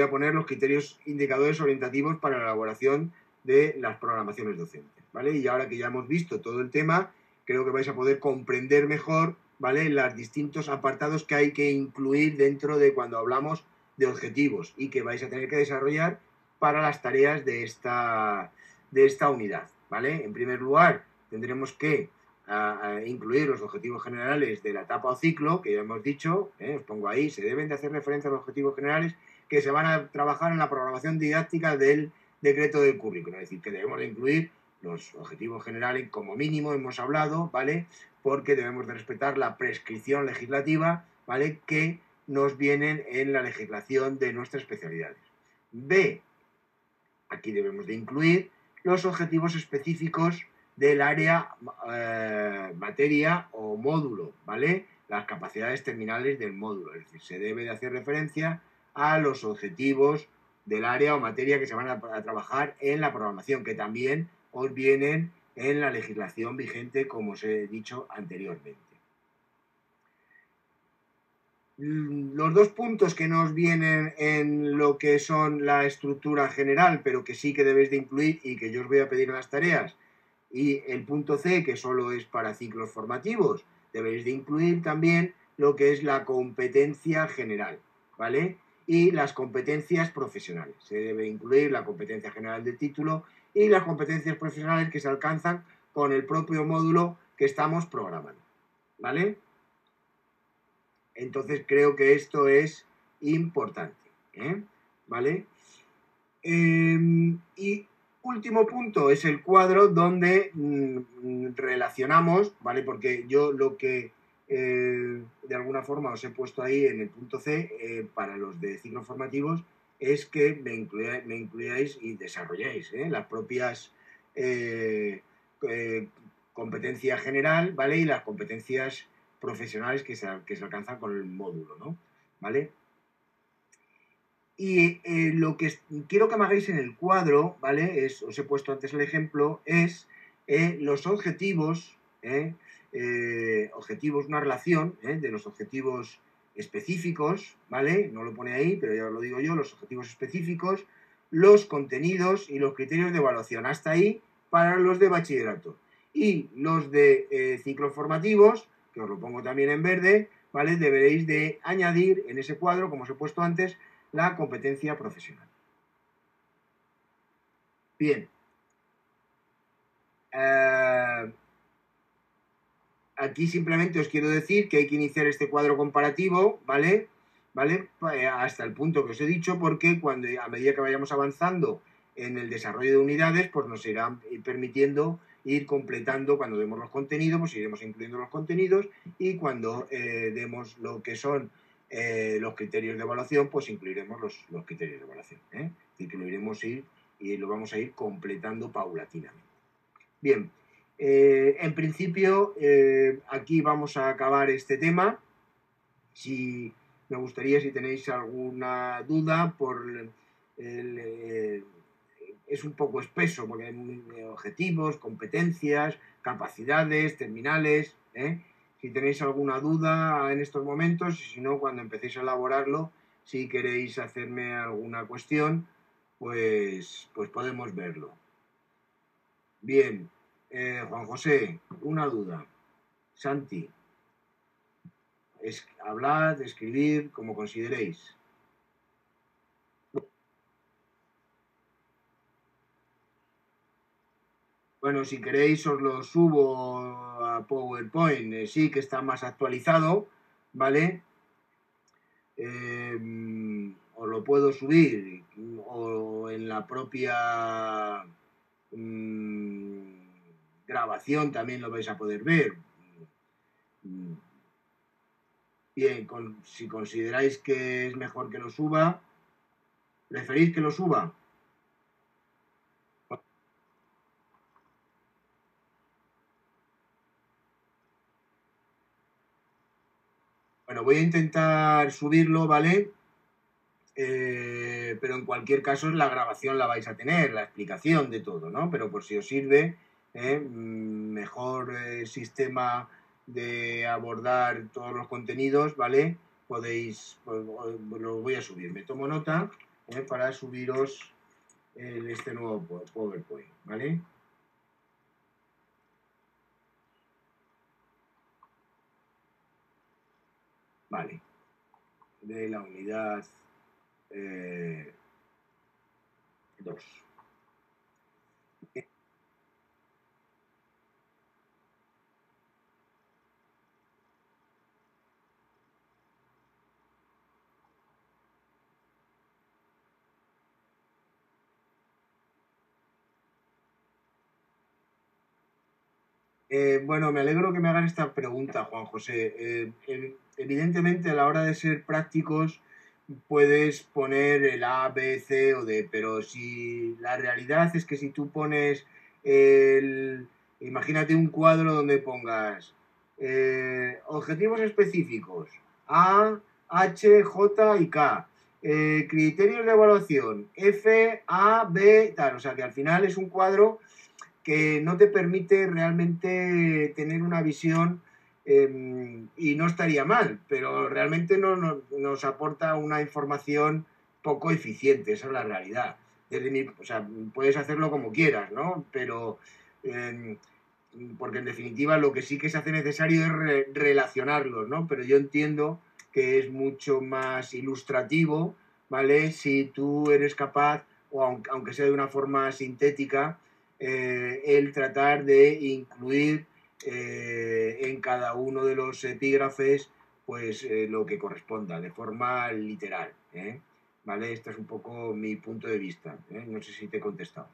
voy a poner los criterios indicadores orientativos para la elaboración de las programaciones docentes, ¿vale? Y ahora que ya hemos visto todo el tema, creo que vais a poder comprender mejor, ¿vale? Los distintos apartados que hay que incluir dentro de cuando hablamos de objetivos y que vais a tener que desarrollar para las tareas de esta, de esta unidad, ¿vale? En primer lugar, tendremos que incluir los objetivos generales de la etapa o ciclo, que ya hemos dicho, ¿eh? os pongo ahí, se deben de hacer referencia a los objetivos generales que se van a trabajar en la programación didáctica del decreto del currículo. Es decir, que debemos de incluir los objetivos generales, como mínimo hemos hablado, ¿vale? Porque debemos de respetar la prescripción legislativa, ¿vale? Que nos vienen en la legislación de nuestras especialidades. B. Aquí debemos de incluir los objetivos específicos del área, eh, materia o módulo, ¿vale? Las capacidades terminales del módulo. Es decir, se debe de hacer referencia a los objetivos del área o materia que se van a, trabajar en la programación, que también os vienen en la legislación vigente, como os he dicho anteriormente. Los dos puntos que nos vienen en lo que son la estructura general, pero que sí que debéis de incluir y que yo os voy a pedir en las tareas, y el punto C, que solo es para ciclos formativos, debéis de incluir también lo que es la competencia general, ¿vale? y las competencias profesionales. Se debe incluir la competencia general del título y las competencias profesionales que se alcanzan con el propio módulo que estamos programando. ¿Vale? Entonces creo que esto es importante. ¿eh? ¿Vale? Em, y último punto es el cuadro donde mm, relacionamos, ¿vale? Porque yo lo que eh, de alguna forma os he puesto ahí en el punto C eh, para los de ciclos formativos es que me, incluyáis, y desarrolláis ¿eh? las propias competencias general, ¿vale? Y las competencias profesionales que se, que se alcanzan con el módulo, ¿no? ¿Vale? Y lo que quiero que hagáis en el cuadro, ¿vale? Es, os he puesto antes el ejemplo, es los objetivos, eh, objetivos, una relación ¿eh? de los objetivos específicos, ¿vale? No lo pone ahí, pero ya lo digo yo, los objetivos específicos, los contenidos y los criterios de evaluación. Hasta ahí para los de bachillerato. Y los de eh, ciclos formativos, que os lo pongo también en verde, ¿vale? Deberéis de añadir en ese cuadro, como os he puesto antes, la competencia profesional. Bien. Aquí simplemente os quiero decir que hay que iniciar este cuadro comparativo, ¿vale? ¿Vale? Eh, hasta el punto que os he dicho, porque cuando a medida que vayamos avanzando en el desarrollo de unidades, pues nos irá permitiendo ir completando cuando demos los contenidos, pues iremos incluyendo los contenidos y cuando eh, demos lo que son eh, los criterios de evaluación, pues incluiremos los, criterios de evaluación. ¿eh? Es que lo iremos ir y lo vamos a ir completando paulatinamente. Bien, eh, en principio, eh, aquí vamos a acabar este tema. Si me gustaría, si tenéis alguna duda, por eh, es un poco espeso, porque hay objetivos, competencias, capacidades, terminales. Si tenéis alguna duda en estos momentos, y si no, cuando empecéis a elaborarlo, si queréis hacerme alguna cuestión, pues, pues podemos verlo. Bien, eh, Juan José, una duda. Santi, es, hablad, escribir, como consideréis. Bueno, si queréis os lo subo a PowerPoint, eh, sí que está más actualizado, ¿vale? Eh, os lo puedo subir o en la propia... Mm, grabación también lo vais a poder ver. Bien, si consideráis que es mejor que lo suba, ¿preferís que lo suba? Bueno, voy a intentar subirlo, ¿vale? Eh, pero en cualquier caso la grabación la vais a tener, la explicación de todo, ¿no? Pero por si os sirve, ¿eh? Mm, mejor eh, sistema de abordar todos los contenidos, ¿vale? Podéis, pues, lo voy a subir, me tomo nota para subiros este nuevo PowerPoint, ¿vale? Vale. De la unidad 2. Eh, Eh, bueno, me alegro que me hagan esta pregunta, Juan José. Eh, evidentemente, a la hora de ser prácticos, puedes poner el A, B, C o D, pero si la realidad es que si tú pones el. Imagínate un cuadro donde pongas eh, objetivos específicos, A, H, J y K. criterios de evaluación, F, A, B, tal. O sea que al final es un cuadro que no te permite realmente tener una visión em, y no estaría mal, pero realmente no, nos aporta una información poco eficiente, esa es la realidad. o sea, puedes hacerlo como quieras, ¿no? Pero, em, porque en definitiva lo que sí que se hace necesario es relacionarlos, ¿no? Pero yo entiendo que es mucho más ilustrativo, ¿vale? Si tú eres capaz, o aunque sea de una forma sintética, eh, el tratar de incluir eh, en cada uno de los epígrafes pues eh, lo que corresponda de forma literal. ¿Vale? Este es un poco mi punto de vista. No sé si te he contestado.